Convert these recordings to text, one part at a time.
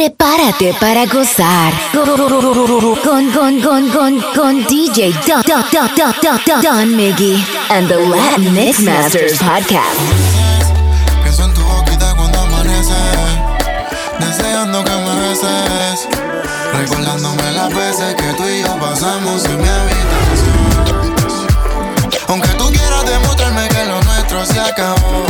Prepárate para gozar con con con con con DJ Don Don Don Don Don, Don, Don Miggy and the Latin Mix Masters podcast. Pienso en tu boquita cuando amanece, deseando que me beses, recordándome las veces que tú y yo pasamos en mi habitación. Aunque tú quieras demostrarme que lo nuestro se acabó.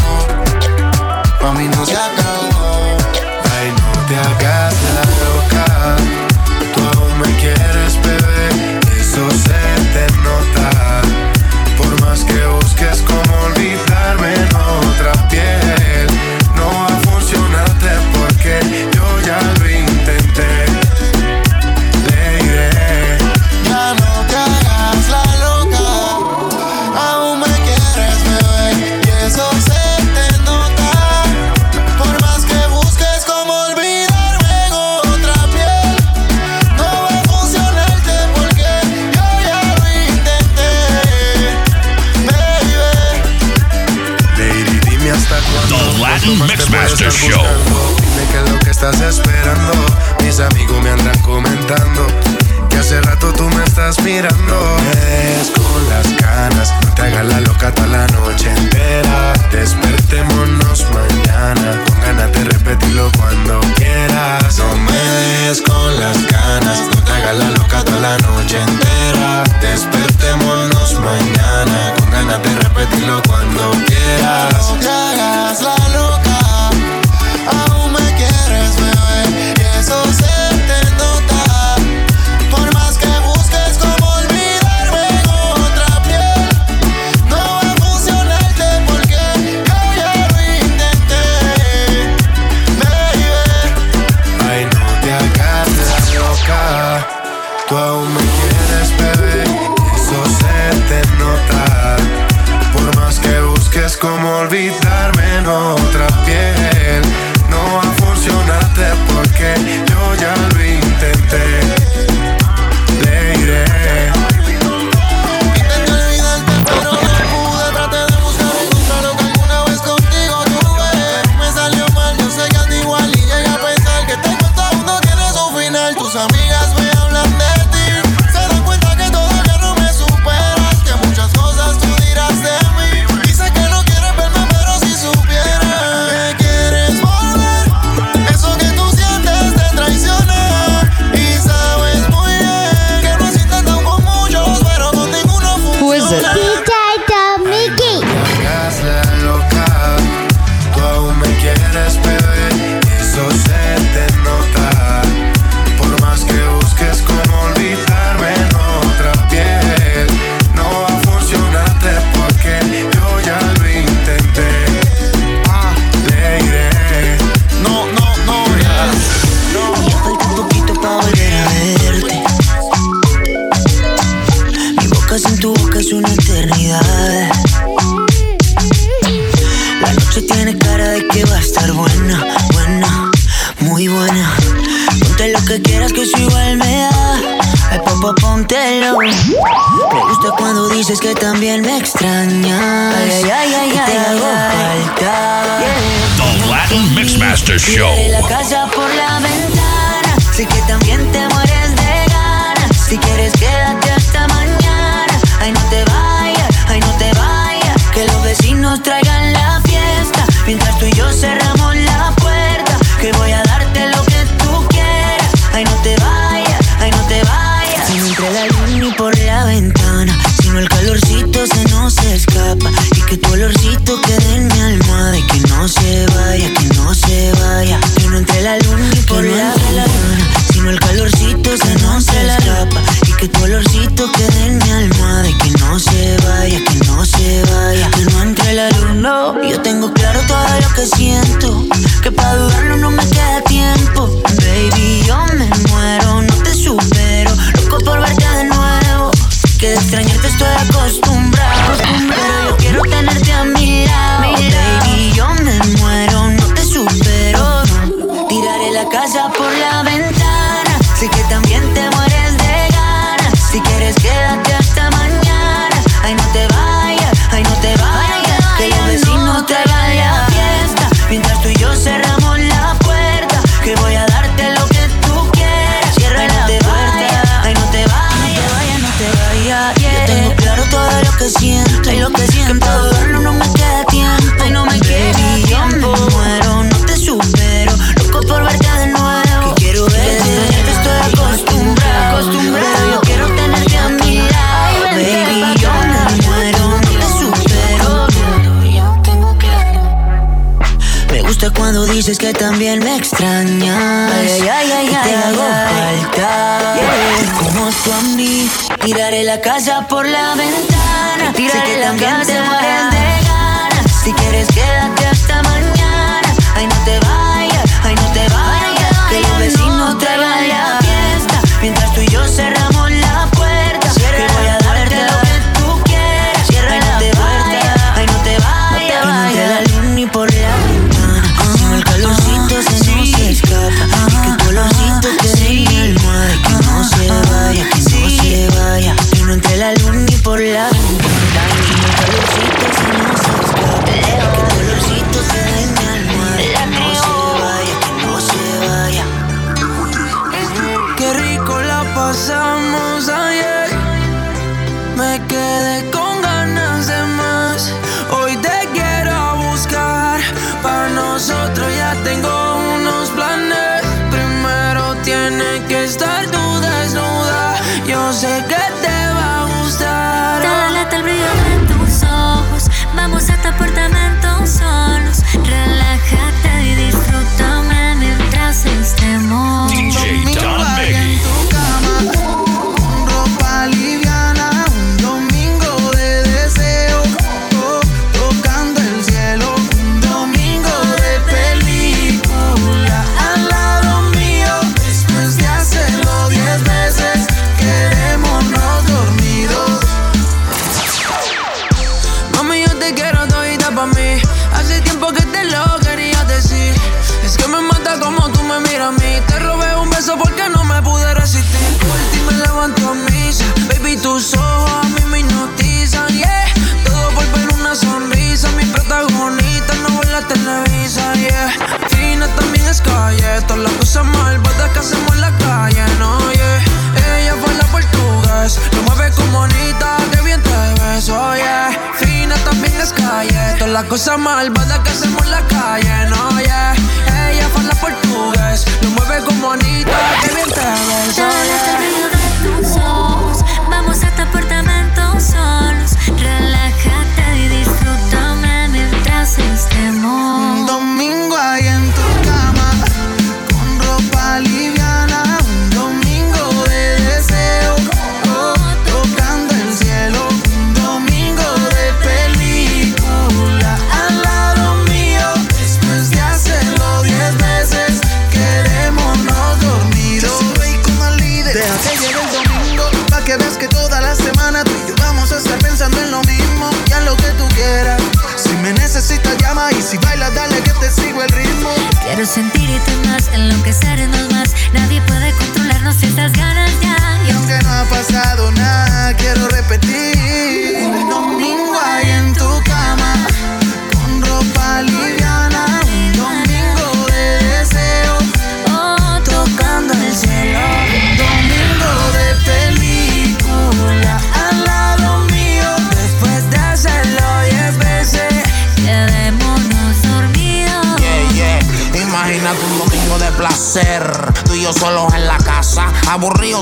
Master Show. la casa por la ventana, sé que también te mueres de ganas. Si quieres quédate hasta mañana, ay no te vayas, ay no te vayas. Que los vecinos traigan la fiesta, mientras tú y yo cerramos la puerta. Que voy a dar toque de mi alma de que no se vaya, que no se vaya, que no entre la luna. Yo tengo claro todo lo que siento extrañas y te hago falta. Como tú a mí, tiraré la casa por la ventana. Tiraré sé que la también casa. te mueres de ganas. Si quieres, quédate cosa malvada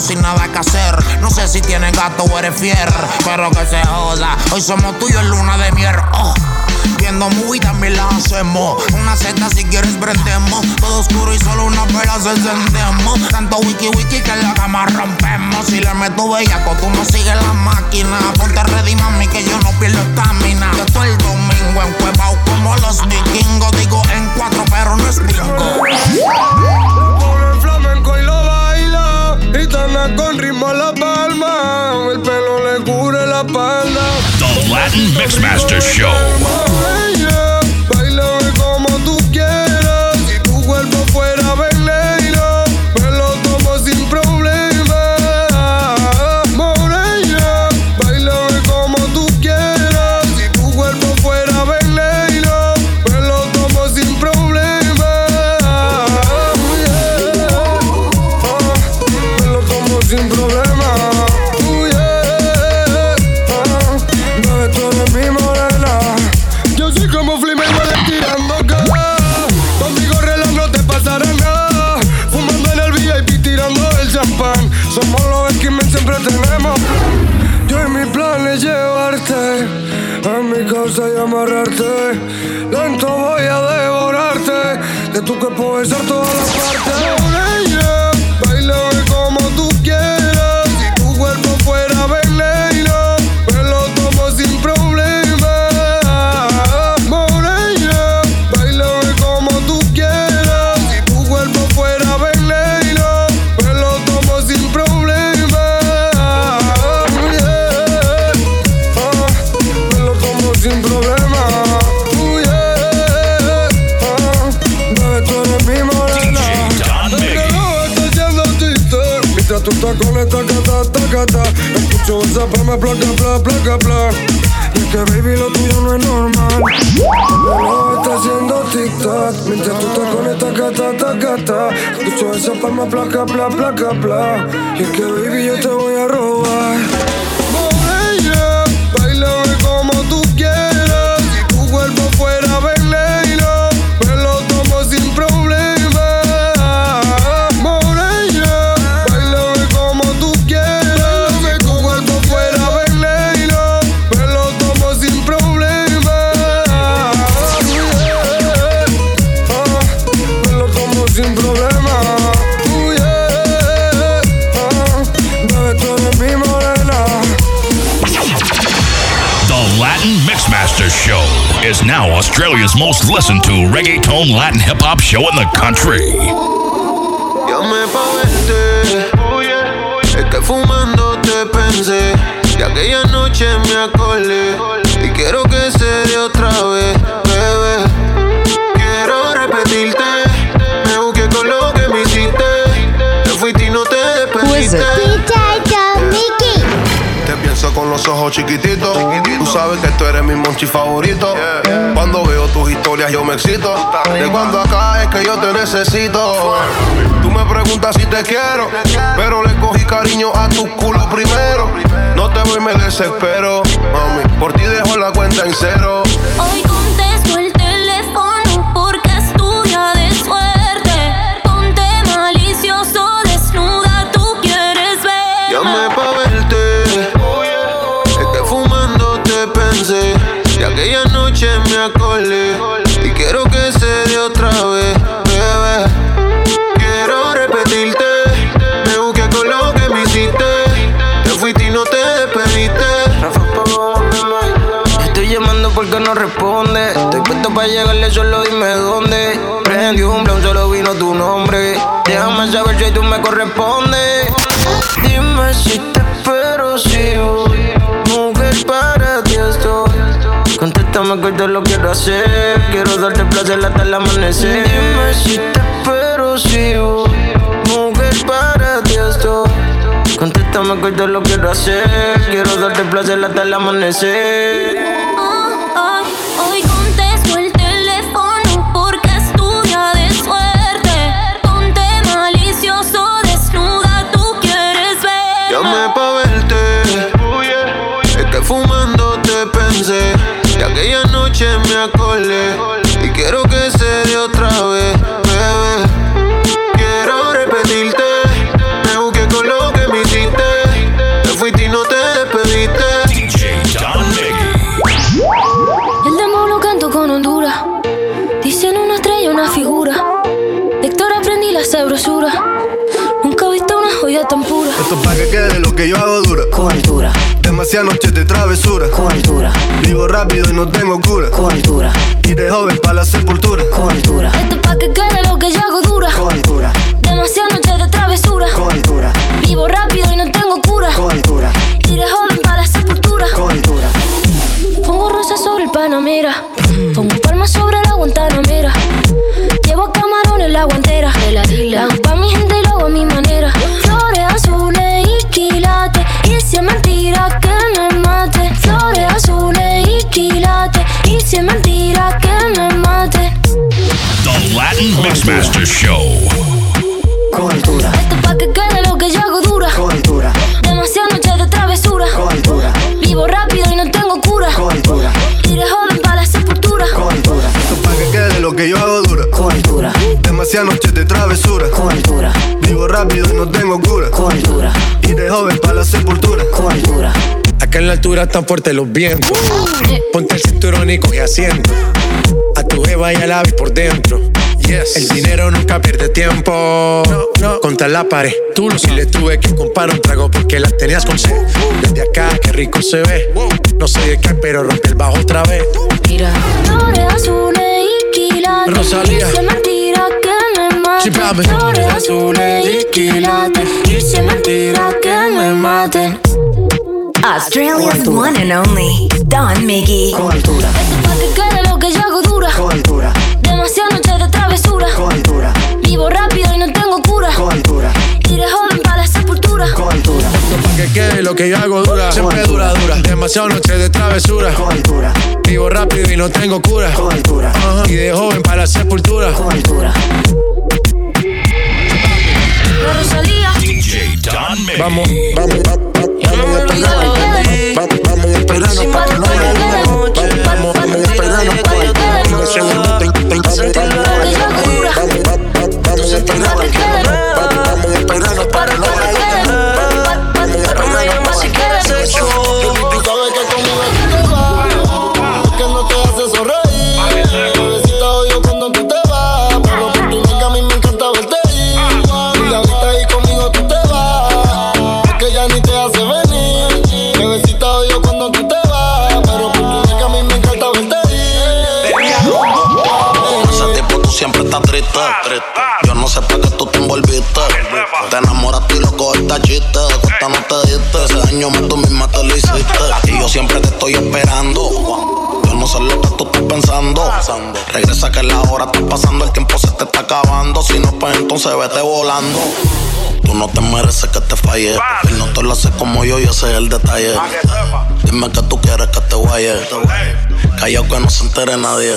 sin nada que hacer. No sé si tienes gato o eres fier, pero que se joda. Hoy somos tuyos luna de miel. Oh. Viendo movie también la hacemos. Una seta si quieres prendemos. Todo oscuro y solo una vela se encendemos. Tanto wiki wiki que la cama rompemos. Si le meto bellaco, tú no la máquina. Ponte ready, mami, que yo no pierdo estamina. Yo estoy el domingo en Cuevao como los vikingos. Digo en cuatro, pero no es gringo. Gitana con ritmo a la palma. El pelo le cubre la espalda. The Latin Mixmaster Show. Somos los X-Men, siempre tenemos. Yo y mi plan es llevarte a mi casa y amarrarte. Lento voy a devorarte, de tu cuerpo besar todas las partes. Bailame como tú quieras. Tú estás con esta cata, tacata Escucho WhatsApp, me placa, bla, placa, bla. Y es que baby lo tuyo no es normal. Reloj está haciendo TikTok. Mientras tú estás con esta cata, tacata Escucho WhatsApp, me placa, bla, placa, bla. Y es que baby yo te voy is now Australia's most listened to reggaeton Latin hip hop show in the country. Oh, es que noche me. Y quiero que se dé otra vez, con los ojos chiquititos. Tú sabes que tú eres mi monchi favorito. Cuando veo tus historias yo me excito. De cuando acá es que yo te necesito. Tú me preguntas si te quiero, pero le cogí cariño a tu culo primero. No te voy, me desespero, mami. Por ti dejo la cuenta en cero. Llegarle, solo dime dónde. Prendí un blunt, solo vino tu nombre. Déjame saber si tú me correspondes. Dime si te espero, si voy. Mujer, para ti estoy. Contéstame que te lo quiero hacer. Quiero darte placer hasta el amanecer. Dime si te espero, si voy. Mujer, para ti estoy. Contéstame que te lo quiero hacer. Quiero darte placer hasta el amanecer. Fumando te pensé. Y aquella noche me acordé. Y quiero que se dé Demasiadas noches de travesura. con altura, Vivo rápido y no tengo cura. con altura, Y de joven para la sepultura. con altura, Esto es pa' que quede lo que yo hago dura. con altura, Demasiadas noches de travesura. con altura, Vivo rápido la altura están fuertes los vientos. Ponte el cinturón y coge asiento. A tu jeva y al ave por dentro. El dinero nunca pierde tiempo. No, Contra la pared. Tú lo si le tuve que comprar un trago porque la tenías con sed. Desde acá, qué rico se ve. No sé de qué, pero rompe el bajo otra vez. Mira, flores azules y quilates. Rosalía. Dice mentira que me. Flores azules y quilates. Dice mentira que me maten. Australia's one and only Don Miggy. Esto pa' que quede lo que yo hago dura. Demasiadas noches de travesura. Vivo rápido y no tengo cura. Y de joven para la sepultura. Esto pa' que quede lo que yo hago dura. Siempre dura, dura. Demasiado noche de travesura. Vivo rápido y no tengo cura. Ajá. Y de joven para la sepultura. La Rosalía. DJ Don Miggy. Vamos, vamos, vamos. Vamos a quede. Vamos, vamos a esperarnos pa' que no haya quede. Vamos, vamos, vamos a esperarnos pa' que no Lo que yo hago dura. Vamos, vamos a esperarnos Pa' que quede. Vamos a esperarnos pa' que no haya Tú Yo no sé para qué tú te envolviste. Te enamoraste y loco esta chiste. De cuesta no te diste. Ese daño más tú misma te lo hiciste. Y yo siempre te estoy esperando. Yo no sé lo que tú estás pensando. Regresa que la hora está pasando. El tiempo se te está acabando. Si no, pues entonces vete volando. Tú no te mereces que te falle. Él no te lo hace como yo y ese es el detalle. Dime que tú quieres que te guaye. Callao que no se entere nadie.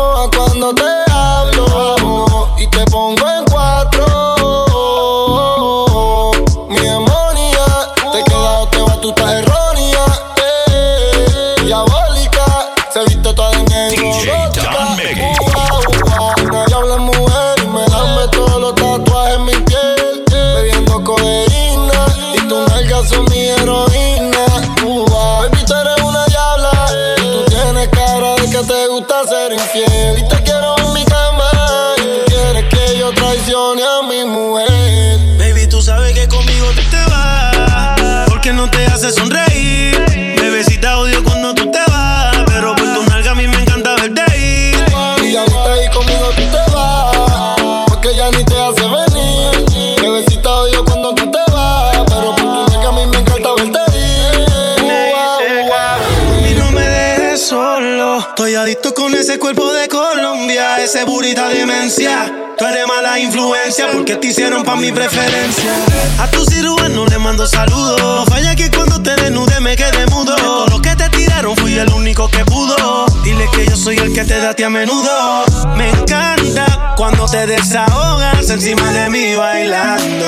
Burita demencia. Tú eres mala influencia porque te hicieron pa' mi preferencia. A tu cirujano le mando saludos. No falla que cuando te desnude me quede mudo. De lo que te tiraron fui el único que pudo. Dile que yo soy el que te da a ti a menudo. Me encanta cuando te desahogas encima de mí bailando.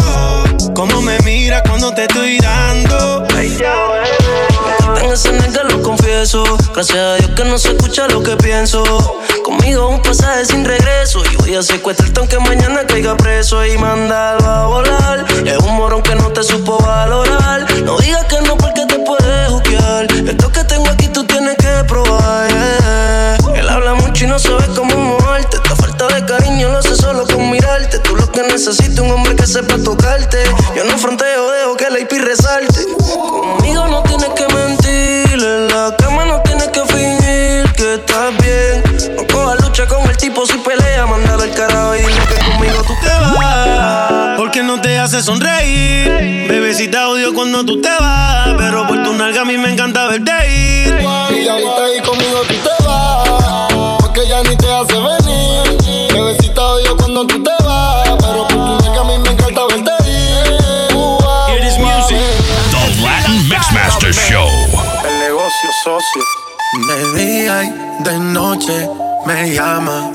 Cómo me mira cuando te estoy dando. En ese lo confieso. Gracias a Dios que no se escucha lo que pienso. Conmigo un pasaje sin regreso. Y voy a secuestrarte aunque mañana caiga preso y mandarlo a volar. Es un morón que no te supo valorar. No digas que no porque te puedes juzgar. Esto que tengo aquí tú tienes que probar. yeah. Él habla mucho y no sabe cómo moverte. Esta falta de cariño lo hace solo con mirarte. Tú lo que necesitas un hombre que sepa tocarte. Yo no fronteo, dejo que la IP resalte. No te hace sonreír. Bebecita odio cuando tú te vas. Pero por tu nalga a mí me encanta verte ir. Y ahorita ahí conmigo tú te vas, porque ya ni te hace venir. Bebecita odio cuando tú te vas, pero por tu nalga a mí me encanta verte ir. This ua, music. The Latin Mixmaster Show. El negocio socio. De día y de noche me llama.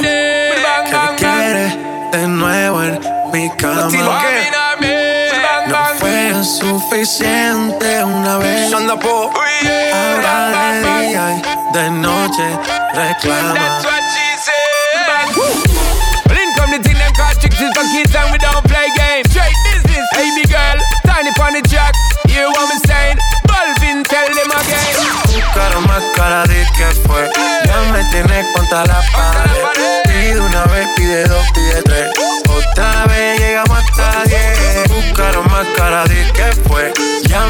Que quiere de nuevo en mi cama. No fue suficiente una vez. Ahora de día y de noche reclama. Come the thing them called chick kids and we don't play games. Straight business, hey big girl, tiny the jack. Hear what me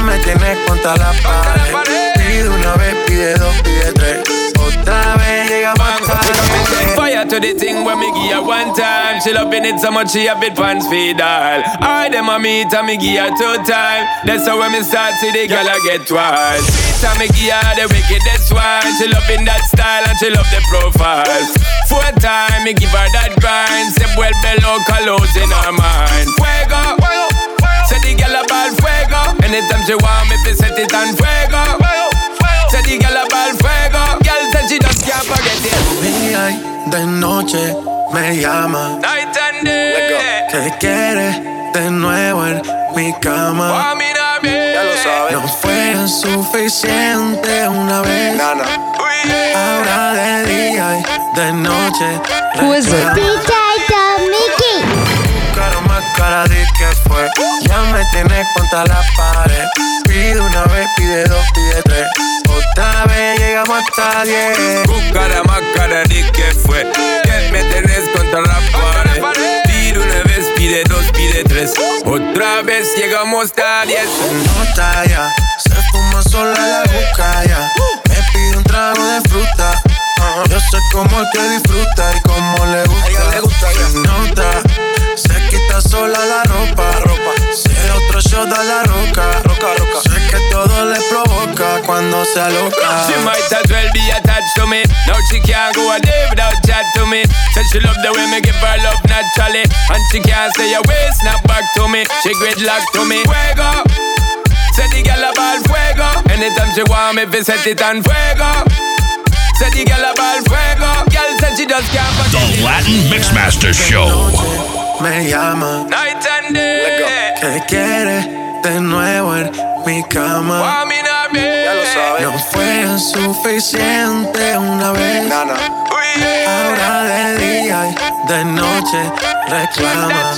me tienes contra la pared. Pide una vez, pide dos, pide tres. Otra vez hasta diez. Fire to the thing when me give her one time. She loving it so much she a bit pants feed all. I them a meet and me give her two time. That's how when me start see the girl I get wild. Sweet and me give her the wickedest one. She loving that style and she love the profile. Four time me give her that grind. Say well below colors in her mind. Fuego. Say the girl a ball fuego. Anytime she want me, fi set it on fuego. Say the girl a ball fuego. Girl said she just can't forget it. Día y de noche me llama. Night and day. Que quiere de nuevo en mi cama. Oh. Ya lo sabes. No fue suficiente una vez. Ahora de día y de noche. Who is it? DJ Mickey. Buscaron más cara de que fue. Me tienes contra la pared. Pide una vez, pide dos, pide tres. Otra vez llegamos hasta diez. Buscara más cara de que fue. Que me tenés contra la pared. Pide una vez, pide dos, pide tres. Otra vez llegamos a diez. nota ya. Se fuma sola la busca ya. Me pide un trago de fruta. Yo sé cómo el que disfruta y cómo le gusta. ella le gusta Se nota. Otro shot a la roca. Roca, roca. Sé que todo le provoca cuando se aloca. She might as well be attached to me. Now she can't go a day without chat to me. Said she love the way me give her love naturally. And she can't stay away, snap back to me. She gridlock to me. Fuego. Said the girl about fuego. Anytime she want me, fi set it on fuego. Said the girl about fuego. Girl said she just can't forget The. Latin Mixmaster Show. Me llama. Night and day. Que quiere de nuevo en mi cama. Oh, me not be. No fue suficiente una vez. Ahora de día y de noche reclama.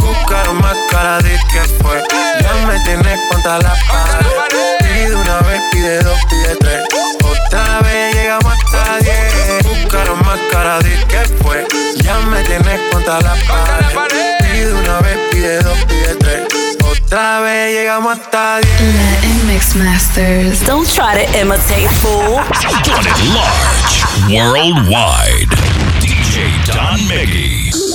Buscaron más cara de que fue. Ya me tienes contra la pared. Pide una vez, pide dos, pide tres. Otra vez llegamos hasta diez. Buscaron más cara de que fue. Ya me tienes contra la pared. Pide una vez, pide dos, pide tres. Otra vez llegamos hasta diez. Latin Mixmasters. Don't try to imitate, fool. Doing it large, worldwide. DJ Don Miggy.